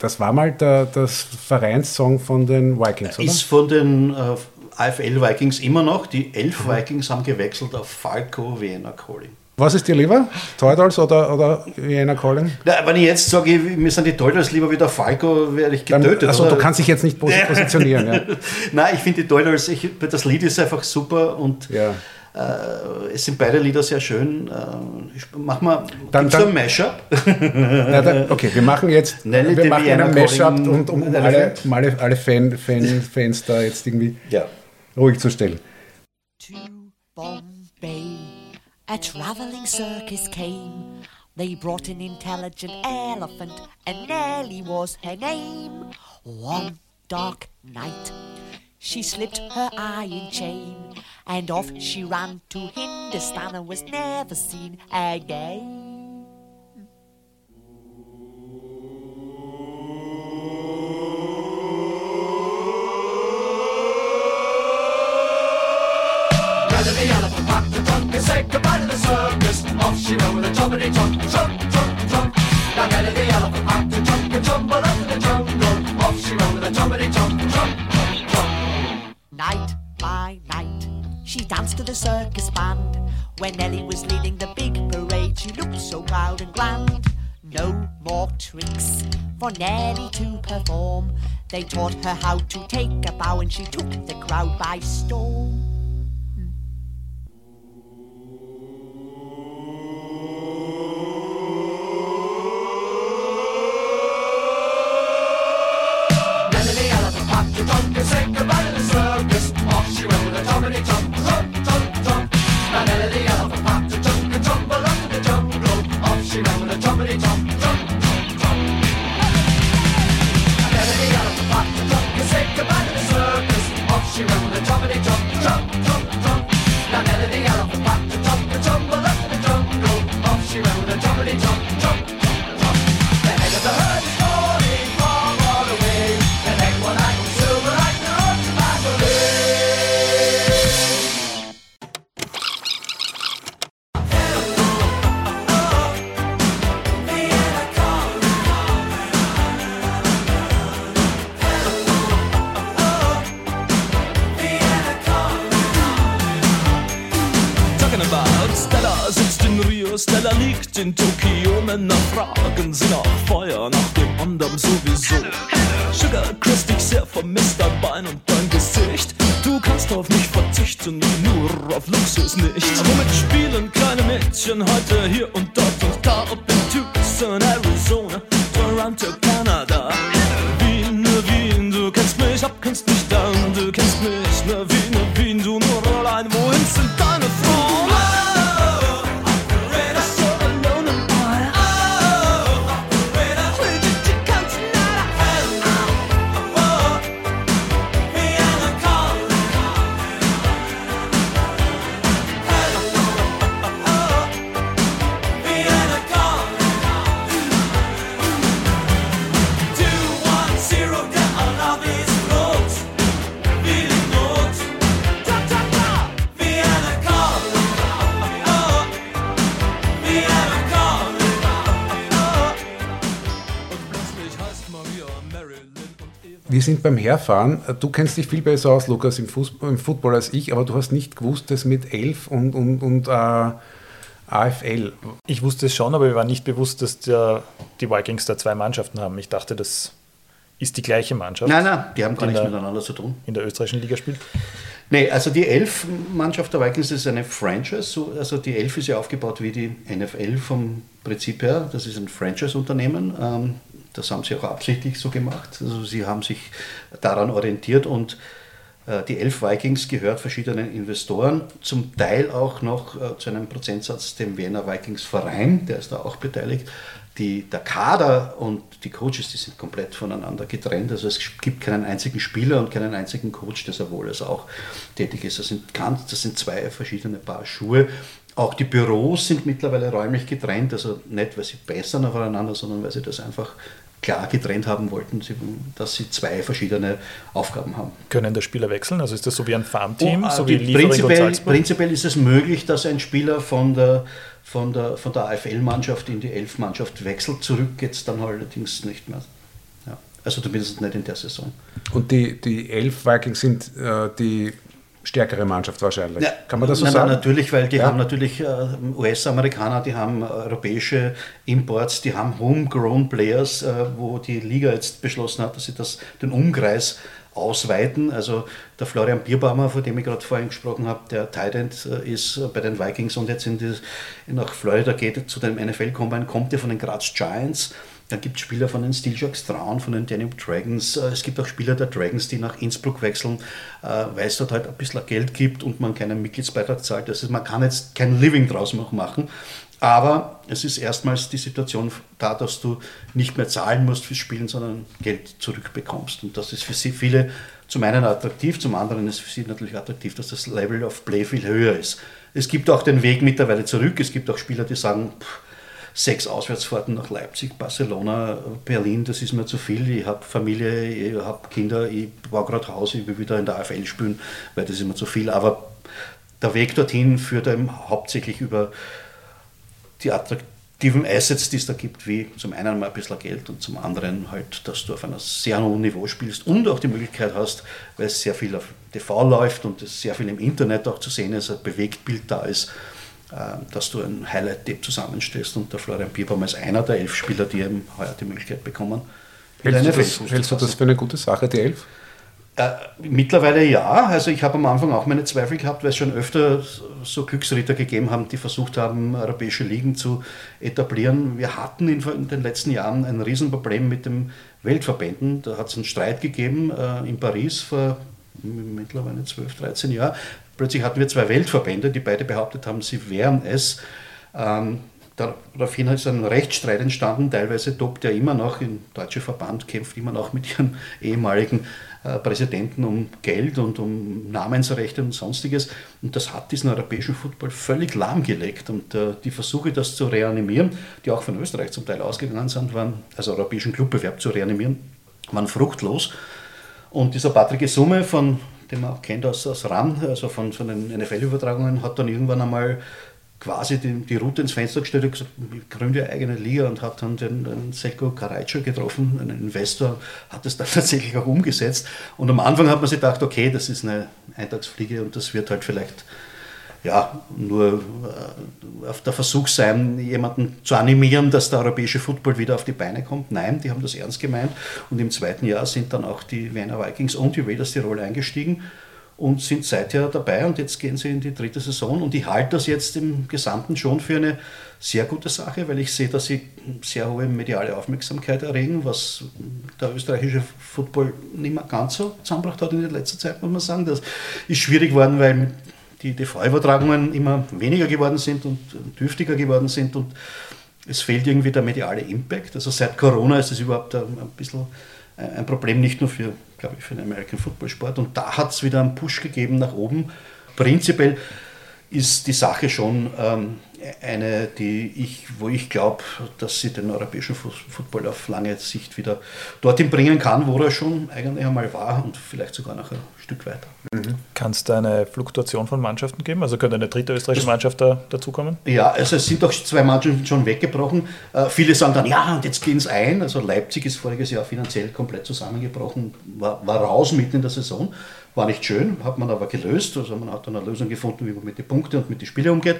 [SPEAKER 1] Das war mal der, das Vereinssong von den Vikings, oder?
[SPEAKER 2] Ist von den äh, AFL Vikings immer noch. Die elf Vikings haben gewechselt auf Falco Vienna Calling.
[SPEAKER 1] Was ist dir lieber? Dolls oder, oder Vienna Calling?
[SPEAKER 2] Na, wenn ich jetzt sage, mir sind die Dollars lieber wie der Falco, werde ich
[SPEAKER 1] Dann-
[SPEAKER 2] getötet.
[SPEAKER 1] Also
[SPEAKER 2] oder?
[SPEAKER 1] du kannst dich jetzt nicht pos positionieren. Ja.
[SPEAKER 2] Nein, ich finde die ich, das Lied ist einfach super und
[SPEAKER 1] Ja.
[SPEAKER 2] Äh, es sind beide Lieder sehr schön. Äh, mach mal
[SPEAKER 6] Dann- dann-
[SPEAKER 2] ein Mashup.
[SPEAKER 6] Na, da, okay, wir machen jetzt
[SPEAKER 2] Nelly
[SPEAKER 6] wir machen einen Mashup und um, um alle, um alle, alle Fan, Fan, Fans da jetzt irgendwie
[SPEAKER 2] Ja.
[SPEAKER 6] Ruhig zu stellen.
[SPEAKER 7] to Bombay. A traveling circus came. They brought an intelligent elephant, and Nellie was her name. One dark night, she slipped her iron chain, and off she ran to Hindustan and was never seen again. circus, say goodbye to the circus. Off she went with a chompity chomp, chomp, chomp, chomp. Now Nelly the elephant had to chomp and
[SPEAKER 8] chomp all over the jungle. Off she went with a chompity chomp, chomp, chomp, chomp. Night by night, she danced to the circus band. When Nelly was leading the big parade, she looked so proud and grand. No more tricks for Nelly to perform. They taught her how to take a bow, and she took the crowd by
[SPEAKER 6] storm. Sind beim Herfahren. Du kennst dich viel besser aus, Lukas, im, Fußball, im Football als ich, aber du hast nicht gewusst, dass mit 11 und, und, und äh, AFL.
[SPEAKER 3] Ich wusste es schon, aber mir war nicht bewusst, dass der, die Vikings da zwei Mannschaften haben. Ich dachte, das ist die gleiche Mannschaft,
[SPEAKER 2] Nein, nein, die haben gar
[SPEAKER 3] In
[SPEAKER 2] nichts
[SPEAKER 3] der-
[SPEAKER 2] miteinander zu tun.
[SPEAKER 3] in der österreichischen Liga spielt.
[SPEAKER 2] Nee, also die Elf-Mannschaft der Vikings ist eine Franchise. so- Also die Elf ist ja aufgebaut wie die NFL vom Prinzip her. Das ist ein Franchise-Unternehmen. Das haben sie auch absichtlich so gemacht. Also sie haben sich daran orientiert und äh, die Elf Vikings gehört verschiedenen Investoren, zum Teil auch noch äh, zu einem Prozentsatz dem Wiener Vikings Verein, der ist da auch beteiligt. Die, der Kader und die Coaches, die sind komplett voneinander getrennt. Also es gibt keinen einzigen Spieler und keinen einzigen Coach, der sowohl als auch tätig ist. Das sind, ganz, das sind zwei verschiedene Paar Schuhe. Auch die Büros sind mittlerweile räumlich getrennt, also nicht, weil sie bessern aufeinander, sondern weil sie das einfach klar getrennt haben wollten, dass sie zwei verschiedene Aufgaben haben.
[SPEAKER 3] Können der Spieler wechseln? Also ist das so wie ein Farmteam,
[SPEAKER 2] Oh,
[SPEAKER 3] so
[SPEAKER 2] die-
[SPEAKER 3] wie Liefering und
[SPEAKER 2] prinzipiell,
[SPEAKER 3] Salzburg?
[SPEAKER 2] prinzipiell ist es möglich, dass ein Spieler von der, von der, von der AFL-Mannschaft in die Elf-Mannschaft wechselt. Zurück geht es dann allerdings nicht mehr. Ja. Also zumindest nicht in der Saison.
[SPEAKER 6] Und die, die elf Vikings sind äh, die stärkere Mannschaft wahrscheinlich.
[SPEAKER 2] Ja,
[SPEAKER 6] Kann man das so
[SPEAKER 2] nein,
[SPEAKER 6] sagen?
[SPEAKER 2] Nein, natürlich, weil die
[SPEAKER 6] Ja.
[SPEAKER 2] haben natürlich äh, US-Amerikaner, die haben äh, europäische Imports, die haben homegrown Players, äh, wo die Liga jetzt beschlossen hat, dass sie das, den Umkreis ausweiten. Also der Florian Bierbaumer, von dem ich gerade vorhin gesprochen habe, der äh, ist bei den Vikings und jetzt in die, nach Florida geht zu dem NFL-Combine, kommt ja von den Graz Giants. Dann gibt es Spieler von den Steel Sharks Traun, von den Danube Dragons. Äh, Es gibt auch Spieler der Dragons, die nach Innsbruck wechseln, äh, weil es dort halt ein bisschen Geld gibt und man keinen Mitgliedsbeitrag zahlt. Das heißt, man kann jetzt kein Living draus noch machen. Aber es ist erstmals die Situation da, dass du nicht mehr zahlen musst fürs Spielen, sondern Geld zurückbekommst. Und das ist für sie viele zum einen attraktiv, zum anderen ist für sie natürlich attraktiv, dass das Level of Play viel höher ist. Es gibt auch den Weg mittlerweile zurück. Es gibt auch Spieler, die sagen, pff, sechs Auswärtsfahrten nach Leipzig, Barcelona, Berlin, das ist mir zu viel. Ich habe Familie, ich habe Kinder, ich baue gerade Haus, ich will wieder in der AFL spielen, weil das ist mir zu viel. Aber der Weg dorthin führt einem hauptsächlich über die attraktiven Assets, die es da gibt, wie zum einen mal ein bisschen Geld und zum anderen halt, dass du auf einem sehr hohen Niveau spielst und auch die Möglichkeit hast, weil es sehr viel auf TV läuft und es sehr viel im Internet auch zu sehen ist, ein Bewegtbild da ist, dass du ein Highlight-Tape zusammenstellst und der Florian Bierbaum ist einer der elf Spieler, die eben heuer die Möglichkeit bekommen.
[SPEAKER 1] Hältst du, das, hältst du das für eine gute Sache, die Elf?
[SPEAKER 2] Äh, mittlerweile ja. Also ich habe am Anfang auch meine Zweifel gehabt, weil es schon öfter so Glücksritter gegeben haben, die versucht haben, europäische Ligen zu etablieren. Wir hatten in, in den letzten Jahren ein Riesenproblem mit den Weltverbänden. Da hat es einen Streit gegeben äh, in Paris vor mittlerweile 12, 13 Jahren. Plötzlich hatten wir zwei Weltverbände, die beide behauptet haben, sie wären es. Ähm, Daraufhin ist ein Rechtsstreit entstanden, teilweise tobt er immer noch, der Deutsche Verband kämpft immer noch mit ihren ehemaligen äh, Präsidenten um Geld und um Namensrechte und sonstiges. Und das hat diesen europäischen Football völlig lahmgelegt. Und äh, die Versuche, das zu reanimieren, die auch von Österreich zum Teil ausgegangen sind, waren, also europäischen Clubbewerb zu reanimieren, waren fruchtlos. Und dieser Patrick Summe, von den man auch kennt aus, aus RAN, also von, von den NFL-Übertragungen, hat dann irgendwann einmal quasi die, die Route ins Fenster gestellt und gesagt, ich gründe eine eigene Liga und hat dann den, den Selko Karajca getroffen, einen Investor, hat es dann tatsächlich auch umgesetzt. Und am Anfang hat man sich gedacht, okay, das ist eine Eintagsfliege und das wird halt vielleicht ja, nur äh, auf der Versuch sein, jemanden zu animieren, dass der europäische Football wieder auf die Beine kommt. Nein, die haben das ernst gemeint. Und im zweiten Jahr sind dann auch die Wiener Vikings und die Raiders Tirol eingestiegen und sind seither dabei. Und jetzt gehen sie in die dritte Saison. Und ich halte das jetzt im Gesamten schon für eine sehr gute Sache, weil ich sehe, dass sie sehr hohe mediale Aufmerksamkeit erregen, was der österreichische Football nicht mehr ganz so zusammengebracht hat in der letzten Zeit, muss man sagen. Das ist schwierig geworden, weil die TV-Übertragungen immer weniger geworden sind und dürftiger geworden sind und es fehlt irgendwie der mediale Impact. Also seit Corona ist es überhaupt ein, ein bisschen ein Problem, nicht nur für, glaube ich, für den American Football Sport. Und da hat es wieder einen Push gegeben nach oben. Prinzipiell ist die Sache schon ähm, eine, die ich, wo ich glaube, dass sie den europäischen Football auf lange Sicht wieder dorthin bringen kann, wo er schon eigentlich einmal war und vielleicht sogar noch ein Stück weiter.
[SPEAKER 3] Kann es da eine Fluktuation von Mannschaften geben? Also könnte eine dritte österreichische Mannschaft da dazukommen?
[SPEAKER 2] Ja, also es sind auch zwei Mannschaften schon weggebrochen. Äh, viele sagen dann, ja, und jetzt gehen es ein. Also Leipzig ist voriges Jahr finanziell komplett zusammengebrochen, war, war raus mitten in der Saison. War nicht schön, hat man aber gelöst. Also man hat dann eine Lösung gefunden, wie man mit den Punkten und mit den Spielen umgeht.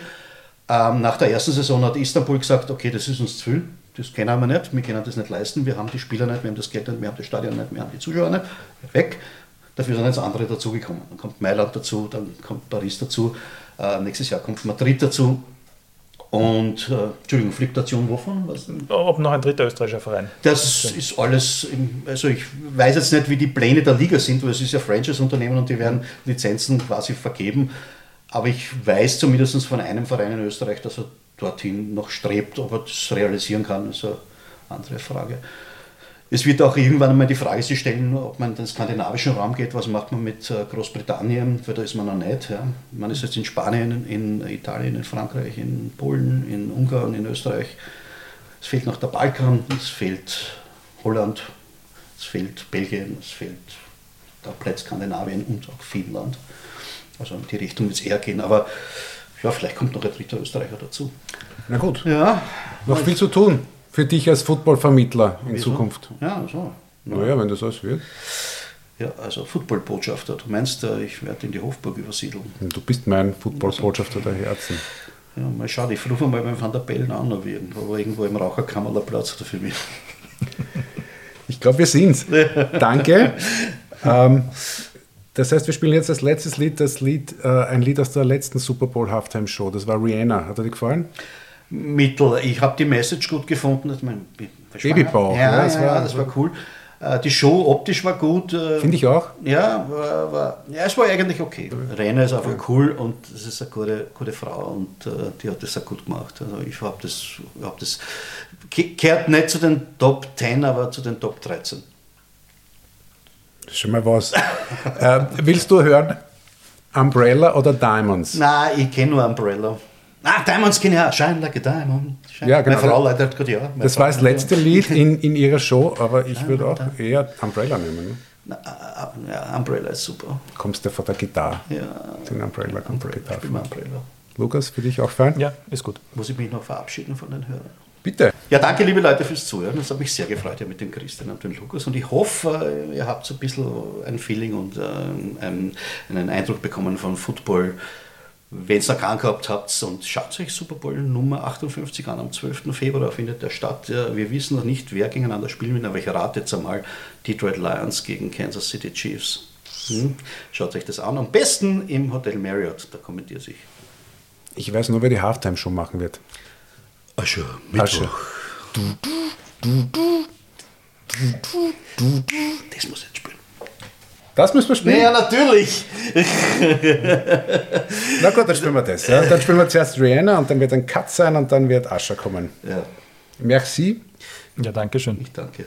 [SPEAKER 2] Ähm, nach der ersten Saison hat Istanbul gesagt, okay, das ist uns zu viel, das können wir nicht, wir können das nicht leisten, wir haben die Spieler nicht, wir haben das Geld nicht, wir haben das Stadion nicht, wir haben die Zuschauer nicht, weg. Dafür sind jetzt andere dazugekommen. Dann kommt Mailand dazu, dann kommt Paris dazu, äh, nächstes Jahr kommt Madrid dazu. Und, äh, Entschuldigung, Fluktuation wovon? Was?
[SPEAKER 3] Ob noch ein dritter österreichischer Verein?
[SPEAKER 2] Das ist alles, im, also ich weiß jetzt nicht, wie die Pläne der Liga sind, weil es ist ja Franchise-Unternehmen und die werden Lizenzen quasi vergeben. Aber ich weiß zumindest von einem Verein in Österreich, dass er dorthin noch strebt. Ob er das realisieren kann, ist eine andere Frage. Es wird auch irgendwann einmal die Frage sich stellen, ob man in den skandinavischen Raum geht, was macht man mit äh, Großbritannien, weil da ist man noch nicht. Ja. Man ist jetzt in Spanien, in Italien, in Frankreich, in Polen, in Ungarn, in Österreich. Es fehlt noch der Balkan, es fehlt Holland, es fehlt Belgien, es fehlt komplett Skandinavien und auch Finnland. Also in die Richtung wird es eher gehen, aber ja, vielleicht kommt noch ein dritter Österreicher dazu.
[SPEAKER 1] Na gut,
[SPEAKER 2] Ja,
[SPEAKER 1] noch viel zu tun für dich als Footballvermittler in
[SPEAKER 2] Wieso?
[SPEAKER 1] Zukunft.
[SPEAKER 2] Ja, so.
[SPEAKER 1] Naja, wenn das alles wird.
[SPEAKER 2] Ja, also Footballbotschafter. Du meinst, äh, ich werde in die Hofburg übersiedeln.
[SPEAKER 1] Du bist mein Footballbotschafter der Herzen.
[SPEAKER 2] Ja, mal schauen, ich rufe mal beim Van der Bellen an, ob irgendwo, aber irgendwo im Raucherkammerler Platz hat für mich.
[SPEAKER 1] Ich glaube, wir sind's. Danke. Ähm, das heißt, wir spielen jetzt als letztes Lied das Lied, äh, ein Lied aus der letzten Super Bowl Halftime Show. Das war Rihanna. Hat er dir gefallen?
[SPEAKER 2] Mittel. Ich habe die Message gut gefunden. Dass man,
[SPEAKER 1] Babybauch,
[SPEAKER 2] Ja,
[SPEAKER 1] ja,
[SPEAKER 2] ja,
[SPEAKER 1] das
[SPEAKER 2] ja,
[SPEAKER 1] war-
[SPEAKER 2] das war cool. Äh, Die Show optisch war gut. äh,
[SPEAKER 1] Finde ich auch.
[SPEAKER 2] Ja, war, war, ja, es war eigentlich okay. Rainer ist einfach cool und es ist eine gute, gute Frau und äh, die hat das auch gut gemacht. Also ich habe das, hab das, ke- kehrt nicht zu den Top 10, aber zu den Top 13.
[SPEAKER 1] Das ist schon mal was. äh, willst du hören Umbrella oder Diamonds?
[SPEAKER 2] Nein, ich kenne nur Umbrella. Ah, Diamonds kenne ich auch. Shine like a diamond. Shine.
[SPEAKER 1] Ja, genau.
[SPEAKER 2] Meine Frau leider hat gerade ja.
[SPEAKER 1] Das
[SPEAKER 2] Frau
[SPEAKER 1] war das
[SPEAKER 2] hat ja.
[SPEAKER 1] letzte Lied in, in ihrer Show, aber ich würde auch eher Umbrella nehmen. Ne?
[SPEAKER 2] Na, äh, Ja, Umbrella ist super.
[SPEAKER 1] Kommst du vor der Gitarre?
[SPEAKER 2] Ja,
[SPEAKER 1] Den Umbrella kommt
[SPEAKER 2] Umbrella.
[SPEAKER 1] Gitarre. Vor.
[SPEAKER 2] Umbrella.
[SPEAKER 1] Lukas, für dich auch fein?
[SPEAKER 3] Ja, ist gut.
[SPEAKER 2] Muss ich mich noch verabschieden von den Hörern?
[SPEAKER 1] Bitte.
[SPEAKER 2] Ja, danke liebe Leute fürs Zuhören. Es hat mich sehr gefreut hier mit dem Christian und dem Lukas. Und ich hoffe, äh, ihr habt so ein bisschen ein Feeling und äh, einen Eindruck bekommen von Football. Wenn ihr noch keinen gehabt habt und schaut euch Super Bowl Nummer 58 an, am 12. Februar findet der statt. Wir wissen noch nicht, wer gegeneinander spielen wird, aber ich rate jetzt einmal Detroit Lions gegen Kansas City Chiefs. Hm? Schaut euch das an. Am besten im Hotel Marriott, da kommentiert sich.
[SPEAKER 1] Ich weiß nur, wer die Halftime-Show machen wird.
[SPEAKER 2] Asche,
[SPEAKER 1] Asche.
[SPEAKER 2] Das muss jetzt spielen.
[SPEAKER 1] Das müssen wir spielen?
[SPEAKER 2] Ja, natürlich.
[SPEAKER 1] Na gut, dann spielen wir das. Ja. Dann spielen wir zuerst Rihanna und dann wird ein Cut sein und dann wird Ascher kommen.
[SPEAKER 2] Ja,
[SPEAKER 1] Merci.
[SPEAKER 3] Ja, danke schön.
[SPEAKER 2] ich danke.